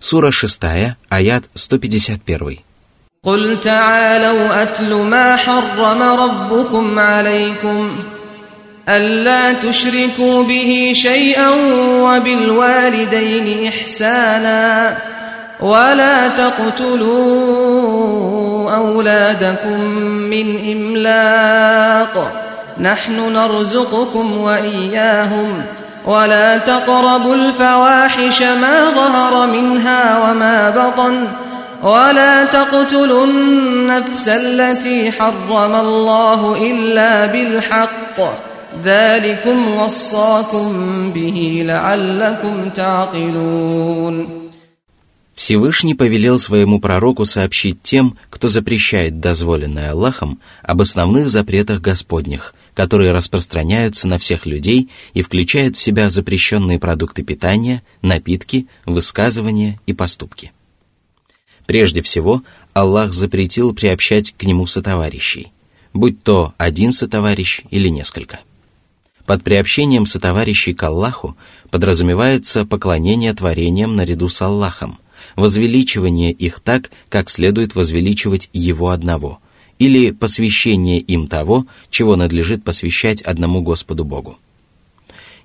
Сура 6, аят 151. قل تعالوا أتل ما حرم ربكم عليكم ألا تشركوا به شيئا وبالوالدين إحسانا ولا تقتلوا أولادكم من إملاق نحن نرزقكم وإياهم ولا تقربوا الفواحش ما ظهر منها وما بطن ولا تقتلوا النفس التي حرم الله إلا بالحق ذلكم وصاكم به لعلكم تعقلون Всевышний повелел своему пророку сообщить тем, кто запрещает дозволенное Аллахом, об основных запретах Господних, которые распространяются на всех людей и включают в себя запрещенные продукты питания, напитки, высказывания и поступки. Прежде всего, Аллах запретил приобщать к нему сотоварищей, будь то один сотоварищ или несколько. Под приобщением сотоварищей к Аллаху подразумевается поклонение творениям наряду с Аллахом – возвеличивание их так, как следует возвеличивать Его одного, или посвящение им того, чего надлежит посвящать одному Господу Богу.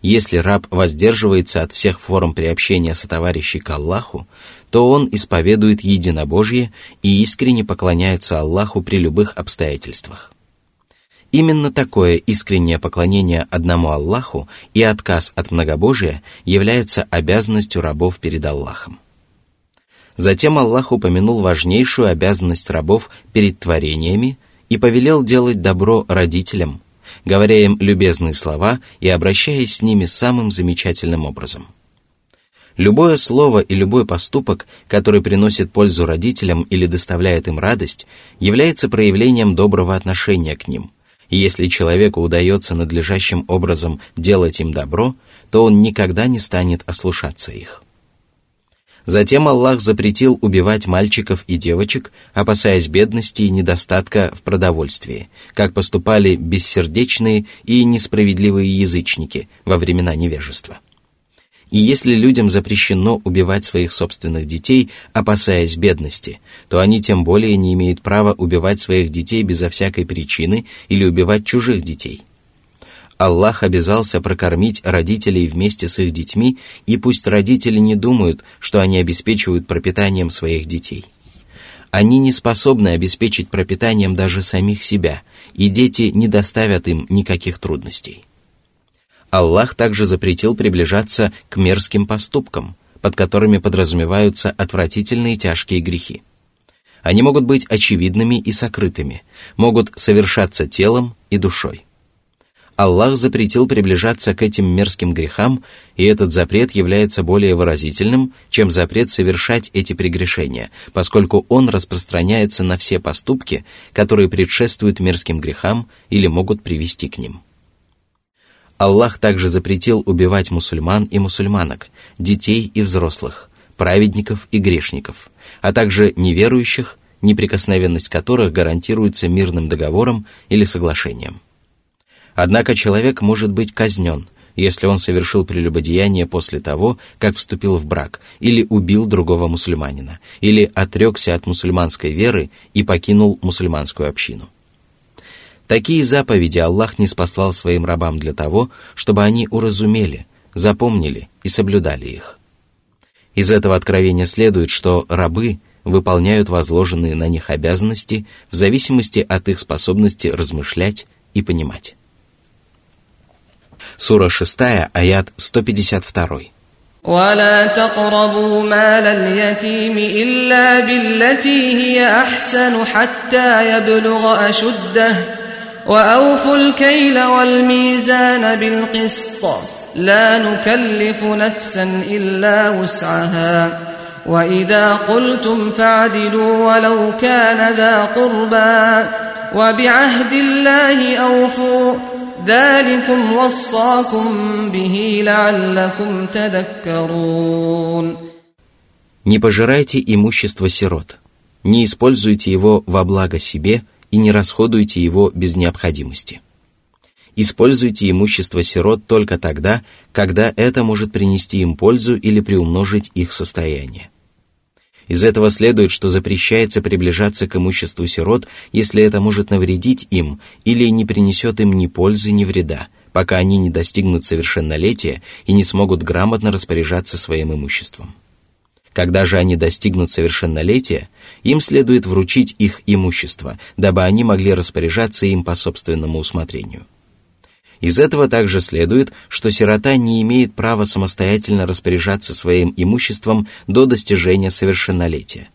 Если раб воздерживается от всех форм приобщения сотоварищей к Аллаху, то он исповедует единобожие и искренне поклоняется Аллаху при любых обстоятельствах. Именно такое искреннее поклонение одному Аллаху и отказ от многобожия является обязанностью рабов перед Аллахом. Затем Аллах упомянул важнейшую обязанность рабов перед творениями и повелел делать добро родителям, говоря им любезные слова и обращаясь с ними самым замечательным образом. Любое слово и любой поступок, который приносит пользу родителям или доставляет им радость, является проявлением доброго отношения к ним. И если человеку удается надлежащим образом делать им добро, то он никогда не станет ослушаться их. Затем Аллах запретил убивать мальчиков и девочек, опасаясь бедности и недостатка в продовольствии, как поступали бессердечные и несправедливые язычники во времена невежества. И если людям запрещено убивать своих собственных детей, опасаясь бедности, то они тем более не имеют права убивать своих детей безо всякой причины или убивать чужих детей – Аллах обязался прокормить родителей вместе с их детьми, и пусть родители не думают, что они обеспечивают пропитанием своих детей. Они не способны обеспечить пропитанием даже самих себя, и дети не доставят им никаких трудностей. Аллах также запретил приближаться к мерзким поступкам, под которыми подразумеваются отвратительные тяжкие грехи. Они могут быть очевидными и сокрытыми, могут совершаться телом и душой. Аллах запретил приближаться к этим мерзким грехам, и этот запрет является более выразительным, чем запрет совершать эти прегрешения, поскольку он распространяется на все поступки, которые предшествуют мерзким грехам или могут привести к ним. Аллах также запретил убивать мусульман и мусульманок, детей и взрослых, праведников и грешников, а также неверующих, неприкосновенность которых гарантируется мирным договором или соглашением. Однако человек может быть казнен, если он совершил прелюбодеяние после того, как вступил в брак, или убил другого мусульманина, или отрекся от мусульманской веры и покинул мусульманскую общину. Такие заповеди Аллах не спаслал своим рабам для того, чтобы они уразумели, запомнили и соблюдали их. Из этого откровения следует, что рабы выполняют возложенные на них обязанности в зависимости от их способности размышлять и понимать. Сура 6, аят 152. ولا تقربوا مال اليتيم إلا بالتي هي أحسن حتى يبلغ أشده وأوفوا الكيل والميزان بالقسط لا نكلف نفسا إلا وسعها وإذا قلتم فاعدلوا ولو كان ذا قربى وبعهد الله أوفوا ذلكم وصاكم به لعلكم تذكرون Не пожирайте имущество сирот, не используйте его во благо себе и не расходуйте его без необходимости. Используйте имущество сирот только тогда, когда это может принести им пользу или приумножить их состояние. Из этого следует, что запрещается приближаться к имуществу сирот, если это может навредить им или не принесет им ни пользы, ни вреда, пока они не достигнут совершеннолетия и не смогут грамотно распоряжаться своим имуществом. Когда же они достигнут совершеннолетия, им следует вручить их имущество, дабы они могли распоряжаться им по собственному усмотрению. Из этого также следует, что сирота не имеет права самостоятельно распоряжаться своим имуществом до достижения совершеннолетия,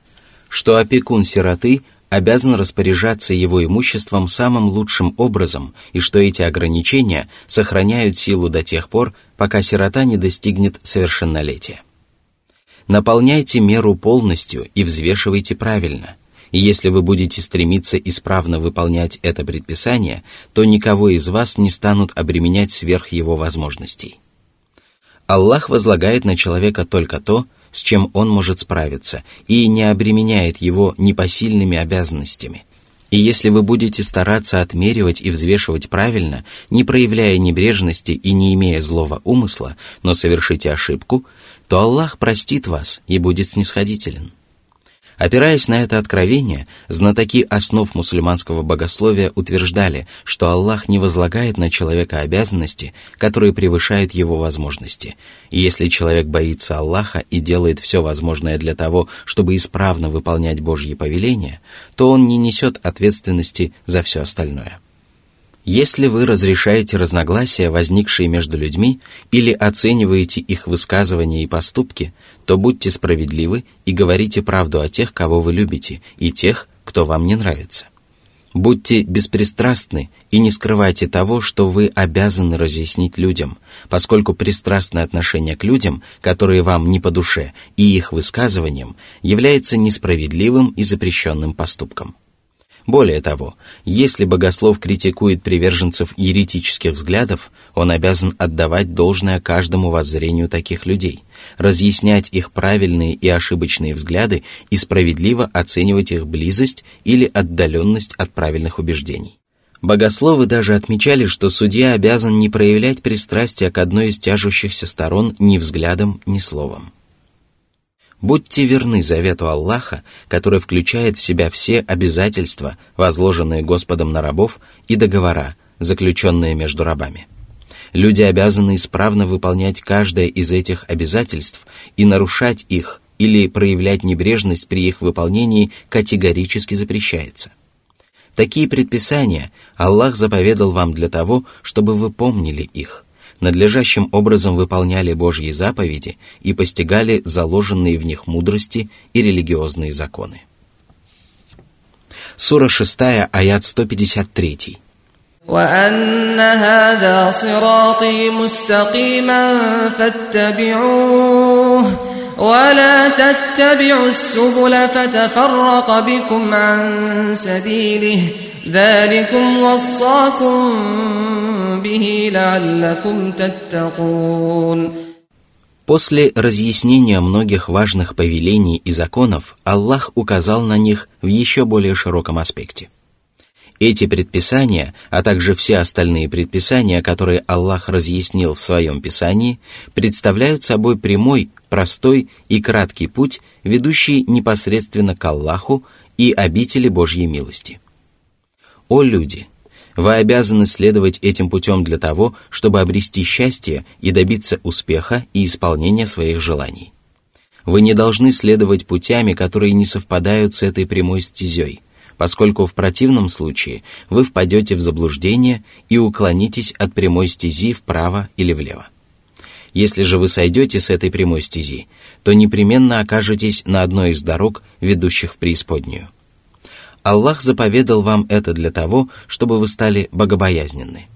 что опекун сироты обязан распоряжаться его имуществом самым лучшим образом и что эти ограничения сохраняют силу до тех пор, пока сирота не достигнет совершеннолетия. Наполняйте меру полностью и взвешивайте правильно – и если вы будете стремиться исправно выполнять это предписание, то никого из вас не станут обременять сверх его возможностей. Аллах возлагает на человека только то, с чем он может справиться, и не обременяет его непосильными обязанностями. И если вы будете стараться отмеривать и взвешивать правильно, не проявляя небрежности и не имея злого умысла, но совершите ошибку, то Аллах простит вас и будет снисходителен. Опираясь на это откровение, знатоки основ мусульманского богословия утверждали, что Аллах не возлагает на человека обязанности, которые превышают его возможности. И если человек боится Аллаха и делает все возможное для того, чтобы исправно выполнять Божьи повеления, то он не несет ответственности за все остальное. Если вы разрешаете разногласия, возникшие между людьми, или оцениваете их высказывания и поступки, то будьте справедливы и говорите правду о тех, кого вы любите, и тех, кто вам не нравится. Будьте беспристрастны и не скрывайте того, что вы обязаны разъяснить людям, поскольку пристрастное отношение к людям, которые вам не по душе, и их высказываниям, является несправедливым и запрещенным поступком. Более того, если богослов критикует приверженцев еретических взглядов, он обязан отдавать должное каждому воззрению таких людей, разъяснять их правильные и ошибочные взгляды и справедливо оценивать их близость или отдаленность от правильных убеждений. Богословы даже отмечали, что судья обязан не проявлять пристрастия к одной из тяжущихся сторон ни взглядом, ни словом. Будьте верны завету Аллаха, который включает в себя все обязательства, возложенные Господом на рабов, и договора, заключенные между рабами. Люди обязаны исправно выполнять каждое из этих обязательств и нарушать их или проявлять небрежность при их выполнении категорически запрещается. Такие предписания Аллах заповедал вам для того, чтобы вы помнили их – надлежащим образом выполняли Божьи заповеди и постигали заложенные в них мудрости и религиозные законы. Сура 6, аят 153. وأن هذا صراطي مستقيما فاتبعوه ولا تتبعوا السبل فتفرق بكم عن سبيله ذلكم وصاكم به لعلكم تتقون После разъяснения многих важных повелений и законов, Аллах указал на них в еще более широком аспекте. Эти предписания, а также все остальные предписания, которые Аллах разъяснил в своем Писании, представляют собой прямой, простой и краткий путь, ведущий непосредственно к Аллаху и обители Божьей милости – «О люди! Вы обязаны следовать этим путем для того, чтобы обрести счастье и добиться успеха и исполнения своих желаний. Вы не должны следовать путями, которые не совпадают с этой прямой стезей, поскольку в противном случае вы впадете в заблуждение и уклонитесь от прямой стези вправо или влево. Если же вы сойдете с этой прямой стези, то непременно окажетесь на одной из дорог, ведущих в преисподнюю – Аллах заповедал вам это для того, чтобы вы стали богобоязненны.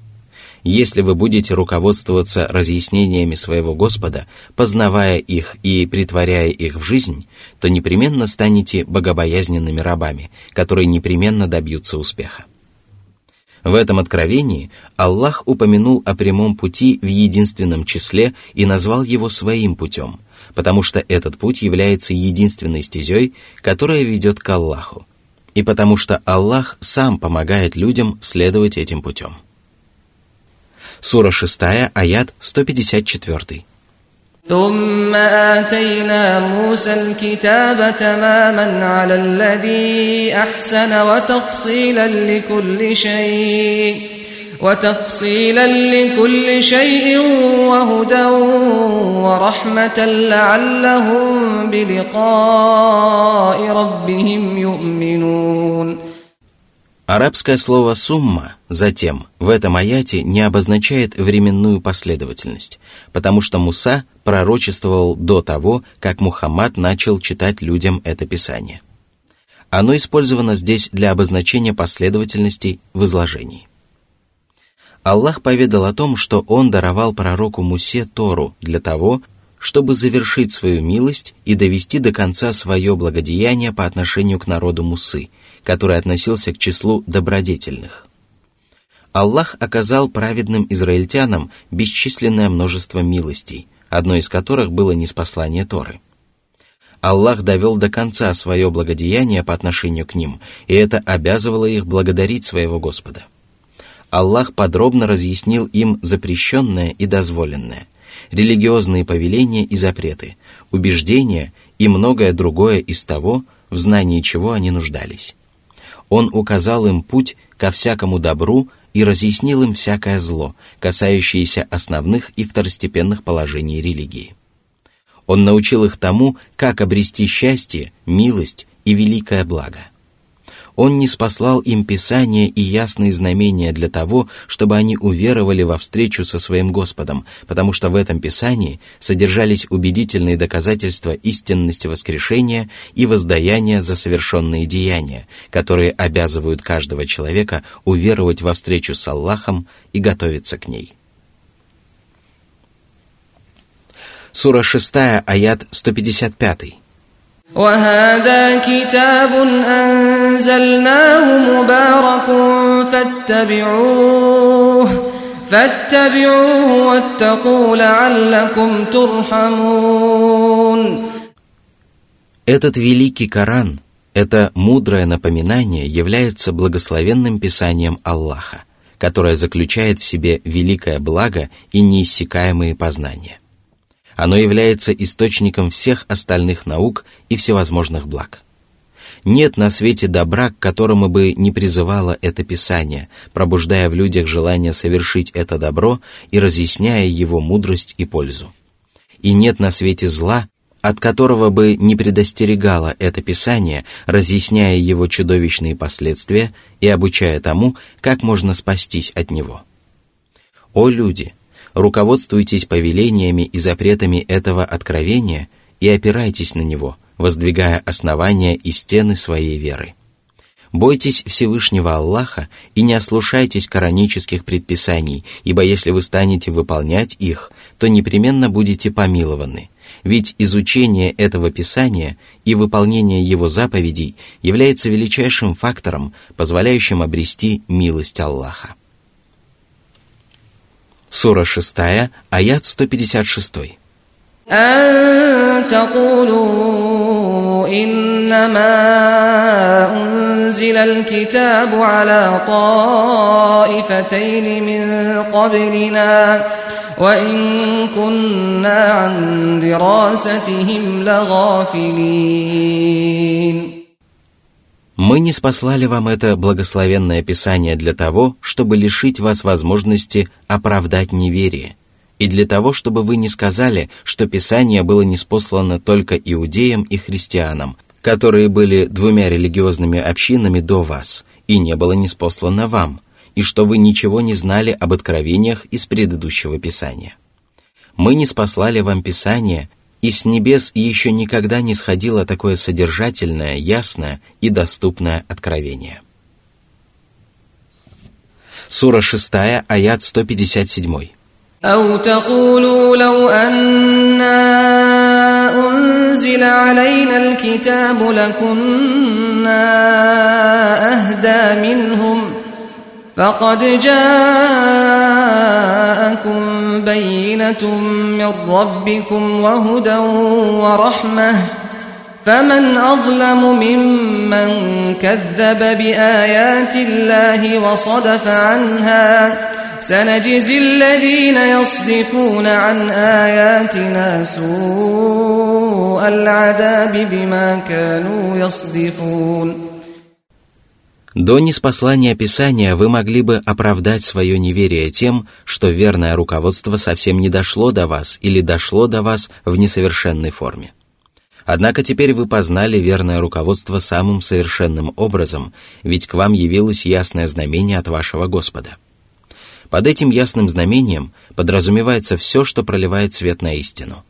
Если вы будете руководствоваться разъяснениями своего Господа, познавая их и притворяя их в жизнь, то непременно станете богобоязненными рабами, которые непременно добьются успеха. В этом откровении Аллах упомянул о прямом пути в единственном числе и назвал его своим путем, потому что этот путь является единственной стезей, которая ведет к Аллаху, и потому что Аллах сам помогает людям следовать этим путем. Сура 6, аят 154. ثم آتينا موسى الكتاب تماما على الذي أحسن وتفصيلا لكل شيء وتفصيلا لكل شيء وهدى ورحمة لعلهم بلقاء ربهم يؤمنون Арабское слово «сумма» затем в этом аяте не обозначает временную последовательность, потому что Муса пророчествовал до того, как Мухаммад начал читать людям это писание. Оно использовано здесь для обозначения последовательности в изложении. Аллах поведал о том, что Он даровал пророку Мусе Тору для того, чтобы завершить свою милость и довести до конца свое благодеяние по отношению к народу Мусы – который относился к числу добродетельных. Аллах оказал праведным израильтянам бесчисленное множество милостей, одно из которых было неспослание Торы. Аллах довел до конца свое благодеяние по отношению к ним, и это обязывало их благодарить своего Господа. Аллах подробно разъяснил им запрещенное и дозволенное, религиозные повеления и запреты, убеждения и многое другое из того, в знании чего они нуждались. Он указал им путь ко всякому добру и разъяснил им всякое зло, касающееся основных и второстепенных положений религии. Он научил их тому, как обрести счастье, милость и великое благо – он не спаслал им Писание и ясные знамения для того, чтобы они уверовали во встречу со своим Господом, потому что в этом Писании содержались убедительные доказательства истинности воскрешения и воздаяния за совершенные деяния, которые обязывают каждого человека уверовать во встречу с Аллахом и готовиться к ней. Сура 6, аят 155. وهذا كتاب أنزلناه مبارك فاتبعوه فاتبعوه واتقوا لعلكم ترحمون Этот великий Коран, это мудрое напоминание является благословенным писанием Аллаха, которое заключает в себе великое благо и неиссякаемые познания. Оно является источником всех остальных наук и всевозможных благ. Нет на свете добра, к которому бы не призывало это Писание, пробуждая в людях желание совершить это добро и разъясняя его мудрость и пользу. И нет на свете зла, от которого бы не предостерегало это Писание, разъясняя его чудовищные последствия и обучая тому, как можно спастись от него. О люди! Руководствуйтесь повелениями и запретами этого откровения и опирайтесь на него, воздвигая основания и стены своей веры. Бойтесь Всевышнего Аллаха и не ослушайтесь коранических предписаний, ибо если вы станете выполнять их, то непременно будете помилованы. Ведь изучение этого Писания и выполнение его заповедей является величайшим фактором, позволяющим обрести милость Аллаха. Сура 6, аят 156. أن تقولوا إنما أنزل الكتاب على طائفتين من قبلنا وإن كنا عن دراستهم لغافلين Мы не спаслали вам это благословенное Писание для того, чтобы лишить вас возможности оправдать неверие, и для того, чтобы вы не сказали, что Писание было неспослано только иудеям и христианам, которые были двумя религиозными общинами до вас, и не было неспослано вам, и что вы ничего не знали об откровениях из предыдущего Писания. Мы не спаслали вам Писание и с небес еще никогда не сходило такое содержательное, ясное и доступное откровение. Сура 6, аят 157. أو تقولوا لو أنا أنزل علينا الكتاب لكنا أهدى منهم فقد جاءكم بينة من ربكم وهدى ورحمة فمن أظلم ممن كذب بآيات الله وصدف عنها سنجزي الذين يصدفون عن آياتنا سوء العذاب بما كانوا يصدفون До неспослания Писания вы могли бы оправдать свое неверие тем, что верное руководство совсем не дошло до вас или дошло до вас в несовершенной форме. Однако теперь вы познали верное руководство самым совершенным образом, ведь к вам явилось ясное знамение от вашего Господа. Под этим ясным знамением подразумевается все, что проливает свет на истину.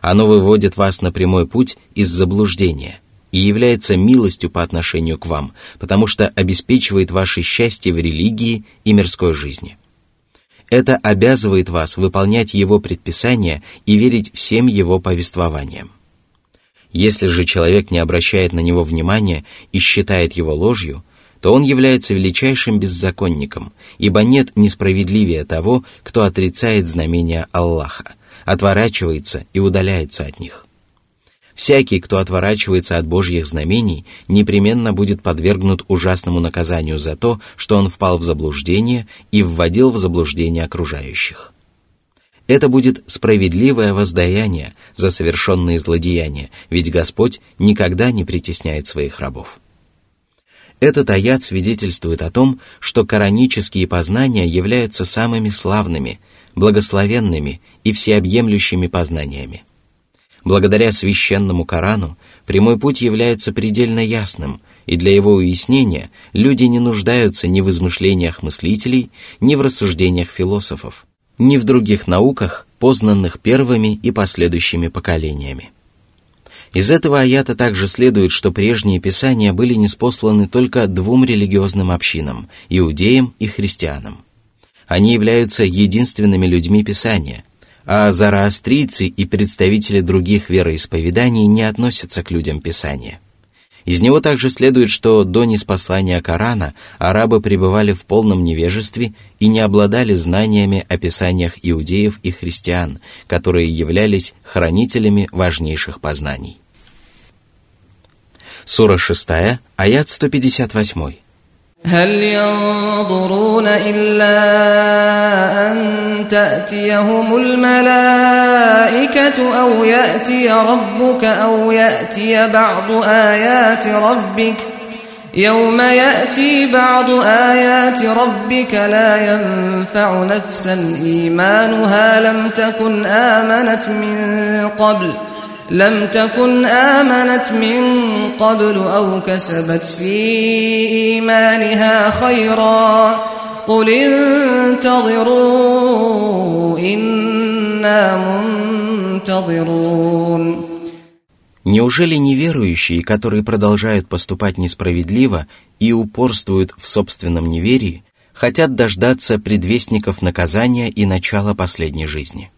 Оно выводит вас на прямой путь из заблуждения – и является милостью по отношению к вам, потому что обеспечивает ваше счастье в религии и мирской жизни. Это обязывает вас выполнять Его предписания и верить всем Его повествованиям. Если же человек не обращает на него внимания и считает его ложью, то он является величайшим беззаконником, ибо нет несправедливее того, кто отрицает знамения Аллаха, отворачивается и удаляется от них. Всякий, кто отворачивается от Божьих знамений, непременно будет подвергнут ужасному наказанию за то, что он впал в заблуждение и вводил в заблуждение окружающих. Это будет справедливое воздаяние за совершенные злодеяния, ведь Господь никогда не притесняет своих рабов. Этот аят свидетельствует о том, что коранические познания являются самыми славными, благословенными и всеобъемлющими познаниями – Благодаря священному Корану прямой путь является предельно ясным, и для его уяснения люди не нуждаются ни в измышлениях мыслителей, ни в рассуждениях философов, ни в других науках, познанных первыми и последующими поколениями. Из этого аята также следует, что прежние писания были неспосланы только двум религиозным общинам – иудеям и христианам. Они являются единственными людьми Писания – а зороастрийцы и представители других вероисповеданий не относятся к людям Писания. Из него также следует, что до неспослания Корана арабы пребывали в полном невежестве и не обладали знаниями о писаниях иудеев и христиан, которые являлись хранителями важнейших познаний. Сура 6, аят 158. هل ينظرون إلا أن تأتيهم الملائكة أو يأتي ربك أو يأتي بعض آيات ربك؟ يوم يأتي بعض آيات ربك لا ينفع نفسا إيمانها لم تكن آمنت من قبل ۖ. لم تكن آمنت من قبل أو كسبت في إيمانها خيرا قل انتظروا إنا منتظرون Неужели неверующие, которые продолжают поступать несправедливо и упорствуют в собственном неверии, хотят дождаться предвестников наказания и начала последней жизни?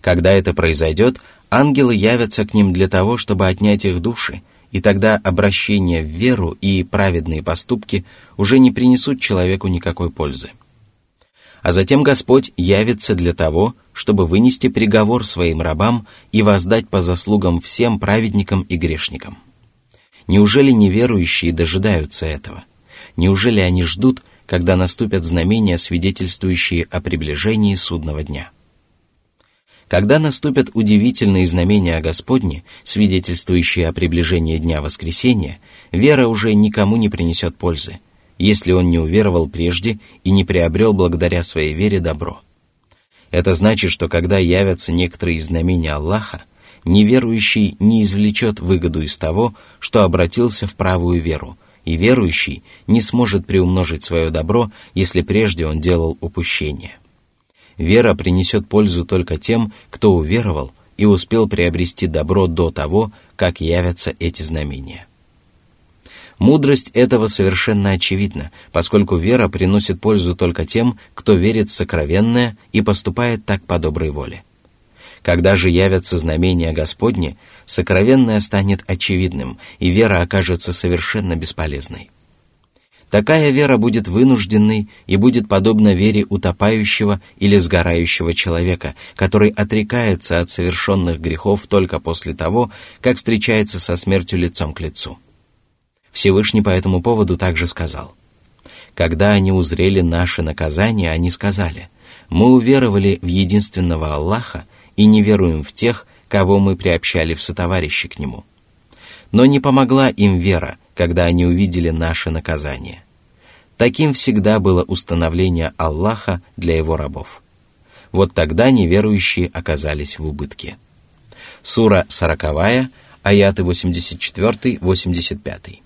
Когда это произойдет, ангелы явятся к ним для того, чтобы отнять их души, и тогда обращение в веру и праведные поступки уже не принесут человеку никакой пользы. А затем Господь явится для того, чтобы вынести приговор своим рабам и воздать по заслугам всем праведникам и грешникам. Неужели неверующие дожидаются этого? Неужели они ждут, когда наступят знамения, свидетельствующие о приближении судного дня? Когда наступят удивительные знамения Господни, свидетельствующие о приближении Дня Воскресения, вера уже никому не принесет пользы, если он не уверовал прежде и не приобрел благодаря своей вере добро. Это значит, что когда явятся некоторые знамения Аллаха, неверующий не извлечет выгоду из того, что обратился в правую веру, и верующий не сможет приумножить свое добро, если прежде он делал упущение. Вера принесет пользу только тем, кто уверовал и успел приобрести добро до того, как явятся эти знамения. Мудрость этого совершенно очевидна, поскольку вера приносит пользу только тем, кто верит в сокровенное и поступает так по доброй воле. Когда же явятся знамения Господни, сокровенное станет очевидным, и вера окажется совершенно бесполезной. Такая вера будет вынужденной и будет подобна вере утопающего или сгорающего человека, который отрекается от совершенных грехов только после того, как встречается со смертью лицом к лицу. Всевышний по этому поводу также сказал, когда они узрели наше наказание, они сказали, «Мы уверовали в единственного Аллаха и не веруем в тех, кого мы приобщали в сотоварищи к Нему». Но не помогла им вера, когда они увидели наше наказание. Таким всегда было установление Аллаха для его рабов. Вот тогда неверующие оказались в убытке. Сура 40, аяты 84-85.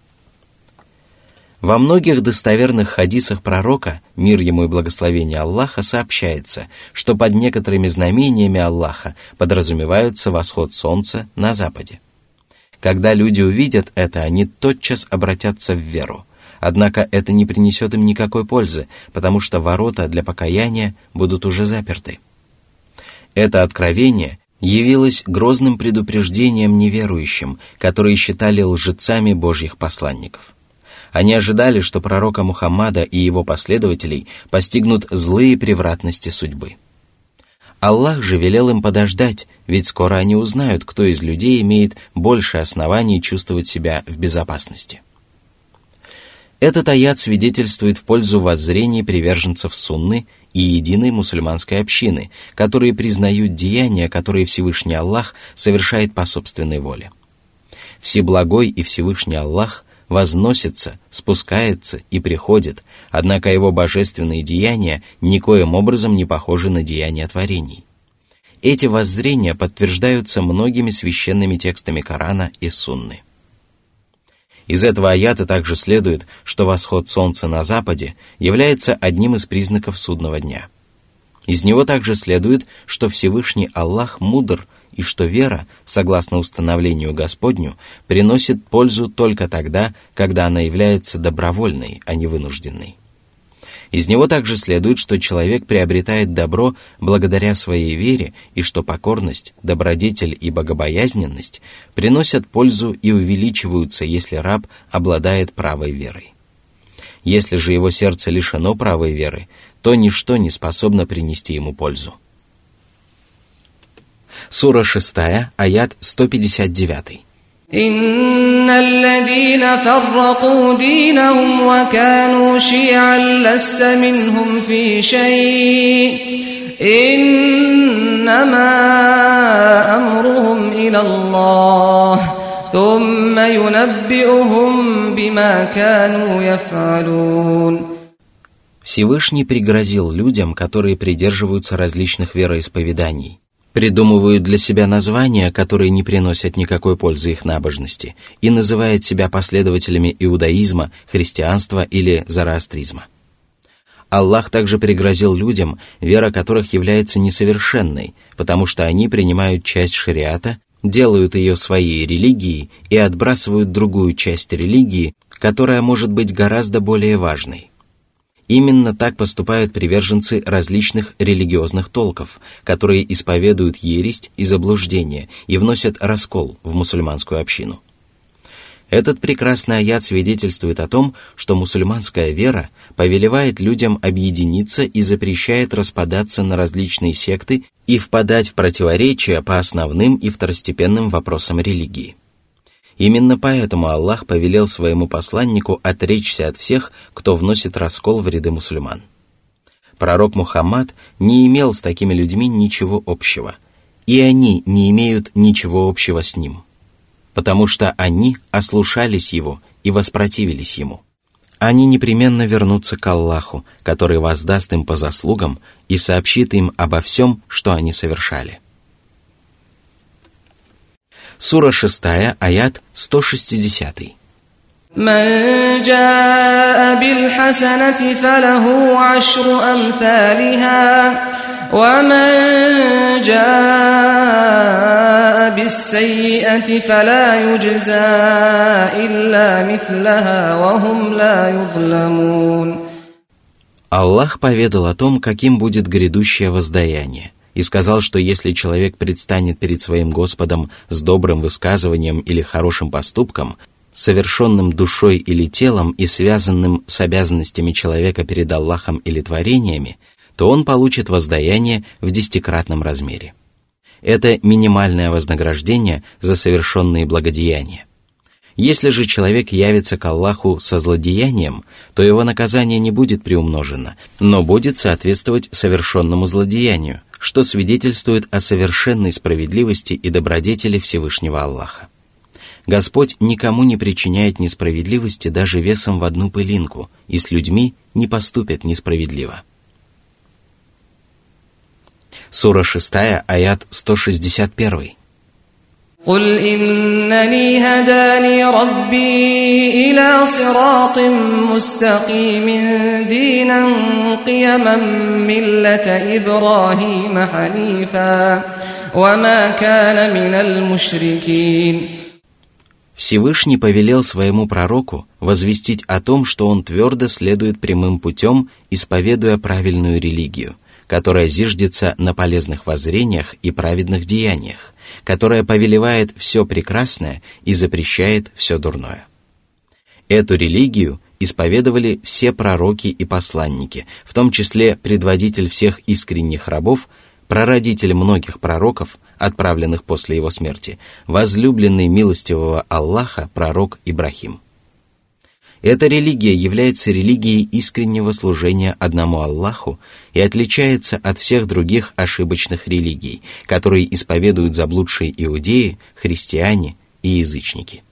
Во многих достоверных хадисах пророка, мир ему и благословение Аллаха, сообщается, что под некоторыми знамениями Аллаха подразумеваются восход солнца на западе. Когда люди увидят это, они тотчас обратятся в веру. Однако это не принесет им никакой пользы, потому что ворота для покаяния будут уже заперты. Это откровение явилось грозным предупреждением неверующим, которые считали лжецами Божьих посланников. Они ожидали, что пророка Мухаммада и его последователей постигнут злые превратности судьбы. Аллах же велел им подождать, ведь скоро они узнают, кто из людей имеет больше оснований чувствовать себя в безопасности. Этот аят свидетельствует в пользу воззрений приверженцев сунны и единой мусульманской общины, которые признают деяния, которые Всевышний Аллах совершает по собственной воле. Всеблагой и Всевышний Аллах возносится, спускается и приходит, однако его божественные деяния никоим образом не похожи на деяния творений. Эти воззрения подтверждаются многими священными текстами Корана и Сунны. Из этого аята также следует, что восход солнца на западе является одним из признаков судного дня. Из него также следует, что Всевышний Аллах мудр и что вера, согласно установлению Господню, приносит пользу только тогда, когда она является добровольной, а не вынужденной. Из него также следует, что человек приобретает добро благодаря своей вере и что покорность, добродетель и богобоязненность приносят пользу и увеличиваются, если раб обладает правой верой. Если же его сердце лишено правой веры, то ничто не способно принести ему пользу. Сура 6, аят 159. إن الذين فرقوا دينهم وكانوا شيعا لست منهم في شيء إنما أمرهم إلى الله ثم ينبئهم بما كانوا يفعلون Всевышний пригрозил людям, которые придерживаются различных вероисповеданий, придумывают для себя названия, которые не приносят никакой пользы их набожности, и называют себя последователями иудаизма, христианства или зороастризма. Аллах также пригрозил людям, вера которых является несовершенной, потому что они принимают часть шариата, делают ее своей религией и отбрасывают другую часть религии, которая может быть гораздо более важной. Именно так поступают приверженцы различных религиозных толков, которые исповедуют ересь и заблуждение и вносят раскол в мусульманскую общину. Этот прекрасный аят свидетельствует о том, что мусульманская вера повелевает людям объединиться и запрещает распадаться на различные секты и впадать в противоречия по основным и второстепенным вопросам религии. Именно поэтому Аллах повелел своему посланнику отречься от всех, кто вносит раскол в ряды мусульман. Пророк Мухаммад не имел с такими людьми ничего общего, и они не имеют ничего общего с ним, потому что они ослушались его и воспротивились ему. Они непременно вернутся к Аллаху, который воздаст им по заслугам и сообщит им обо всем, что они совершали. Сура 6, аят 160. من جاء بالحسنة فله عشر أمثالها ومن جاء بالسيئة فلا يجزى إلا مثلها وهم لا يظلمون Аллах поведал о том, каким будет грядущее воздаяние – и сказал, что если человек предстанет перед своим Господом с добрым высказыванием или хорошим поступком, совершенным душой или телом и связанным с обязанностями человека перед Аллахом или творениями, то он получит воздаяние в десятикратном размере. Это минимальное вознаграждение за совершенные благодеяния. Если же человек явится к Аллаху со злодеянием, то его наказание не будет приумножено, но будет соответствовать совершенному злодеянию, что свидетельствует о совершенной справедливости и добродетели Всевышнего Аллаха. Господь никому не причиняет несправедливости даже весом в одну пылинку, и с людьми не поступят несправедливо. Сура 6, аят 161. قل إنني هداني ربي إلى صراط مستقيم دينا قيما ملة إبراهيم حنيفا وما كان من المشركين Всевышний повелел своему пророку возвестить о том, что он твердо следует прямым путем, исповедуя правильную религию, которая зиждется на полезных воззрениях и праведных деяниях, которая повелевает все прекрасное и запрещает все дурное. Эту религию исповедовали все пророки и посланники, в том числе предводитель всех искренних рабов, прародитель многих пророков, отправленных после его смерти, возлюбленный милостивого Аллаха пророк Ибрахим. Эта религия является религией искреннего служения одному Аллаху и отличается от всех других ошибочных религий, которые исповедуют заблудшие иудеи, христиане и язычники.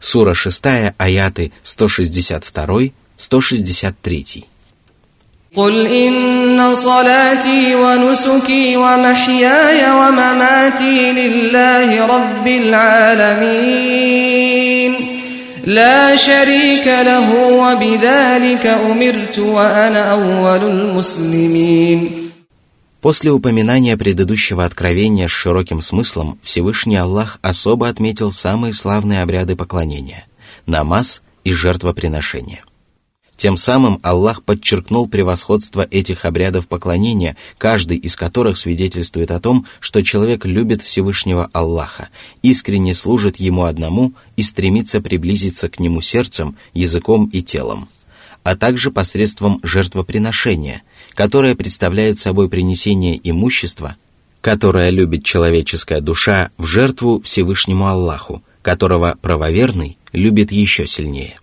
Сура 6, аяты 162-163. قل إن صلاتي ونسكي ومحياي ومماتي لله رب العالمين لا شريك له وبذلك أمرت وأنا أول المسلمين После упоминания предыдущего откровения с широким смыслом, Всевышний Аллах особо отметил самые славные обряды поклонения – намаз и жертвоприношения – тем самым Аллах подчеркнул превосходство этих обрядов поклонения, каждый из которых свидетельствует о том, что человек любит Всевышнего Аллаха, искренне служит Ему одному и стремится приблизиться к Нему сердцем, языком и телом, а также посредством жертвоприношения, которое представляет собой принесение имущества, которое любит человеческая душа в жертву Всевышнему Аллаху, которого правоверный любит еще сильнее.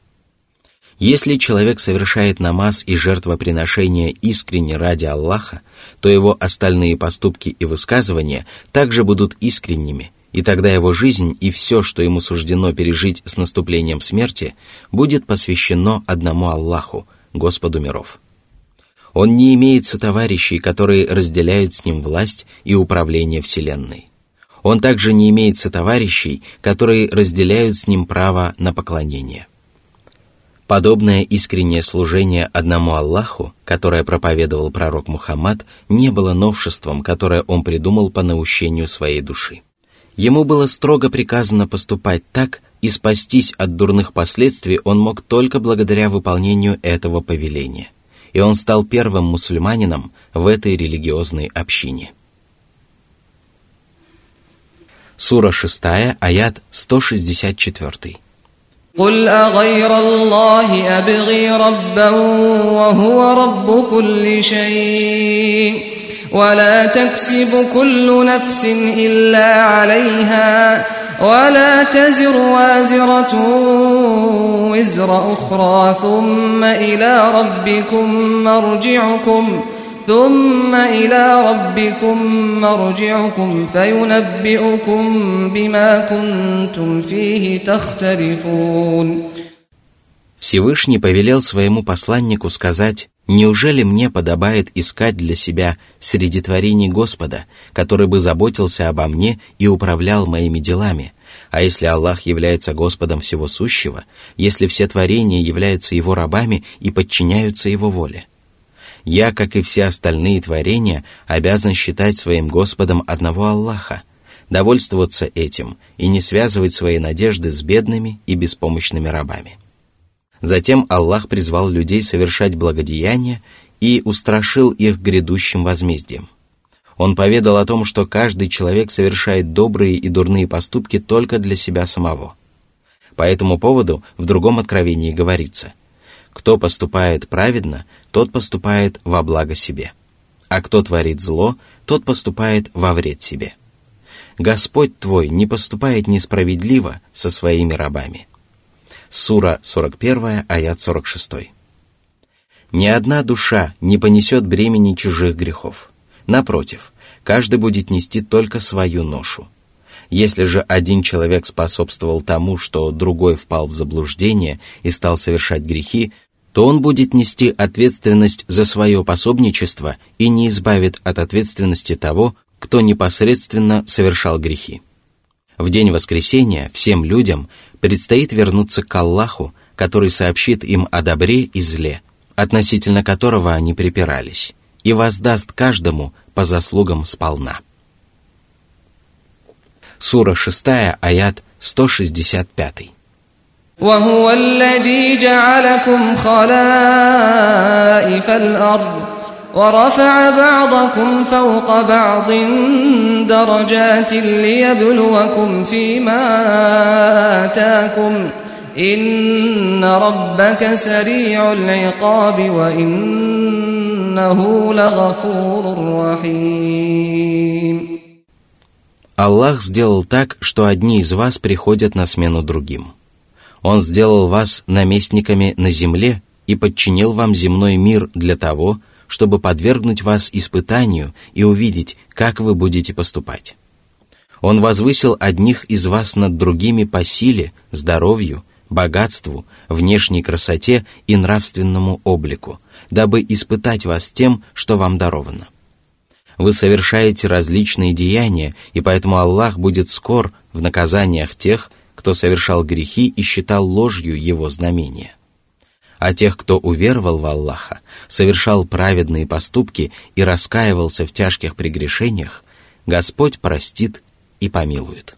Если человек совершает намаз и жертвоприношение искренне ради Аллаха, то его остальные поступки и высказывания также будут искренними, и тогда его жизнь и все, что ему суждено пережить с наступлением смерти, будет посвящено одному Аллаху, Господу миров. Он не имеет сотоварищей, которые разделяют с ним власть и управление Вселенной. Он также не имеет сотоварищей, которые разделяют с ним право на поклонение. Подобное искреннее служение одному Аллаху, которое проповедовал пророк Мухаммад, не было новшеством, которое он придумал по наущению своей души. Ему было строго приказано поступать так, и спастись от дурных последствий он мог только благодаря выполнению этого повеления. И он стал первым мусульманином в этой религиозной общине. Сура 6, аят 164. قل أغير الله أبغي ربا وهو رب كل شيء ولا تكسب كل نفس إلا عليها ولا تزر وازرة وزر أخرى ثم إلى ربكم مرجعكم ۖ ثم إلى ربكم مرجعكم فينبئكم بما كنتم فيه تختلفون Всевышний повелел своему посланнику сказать, «Неужели мне подобает искать для себя среди творений Господа, который бы заботился обо мне и управлял моими делами? А если Аллах является Господом всего сущего, если все творения являются Его рабами и подчиняются Его воле? Я, как и все остальные творения, обязан считать своим Господом одного Аллаха, довольствоваться этим и не связывать свои надежды с бедными и беспомощными рабами. Затем Аллах призвал людей совершать благодеяния и устрашил их грядущим возмездием. Он поведал о том, что каждый человек совершает добрые и дурные поступки только для себя самого. По этому поводу в другом откровении говорится – кто поступает праведно, тот поступает во благо себе. А кто творит зло, тот поступает во вред себе. Господь твой не поступает несправедливо со своими рабами. Сура 41, аят 46. Ни одна душа не понесет бремени чужих грехов. Напротив, каждый будет нести только свою ношу. Если же один человек способствовал тому, что другой впал в заблуждение и стал совершать грехи, то он будет нести ответственность за свое пособничество и не избавит от ответственности того, кто непосредственно совершал грехи. В день воскресения всем людям предстоит вернуться к Аллаху, который сообщит им о добре и зле, относительно которого они припирались, и воздаст каждому по заслугам сполна. Сура 6, аят 165. وهو الذي جعلكم خلائف الأرض ورفع بعضكم فوق بعض درجات ليبلوكم فيما آتاكم إن ربك سريع العقاب وإنه لغفور رحيم Аллах сделал так, что одни из вас приходят на смену другим – он сделал вас наместниками на земле и подчинил вам земной мир для того, чтобы подвергнуть вас испытанию и увидеть, как вы будете поступать. Он возвысил одних из вас над другими по силе, здоровью, богатству, внешней красоте и нравственному облику, дабы испытать вас тем, что вам даровано. Вы совершаете различные деяния, и поэтому Аллах будет скор в наказаниях тех, кто совершал грехи и считал ложью его знамения. А тех, кто уверовал в Аллаха, совершал праведные поступки и раскаивался в тяжких прегрешениях, Господь простит и помилует.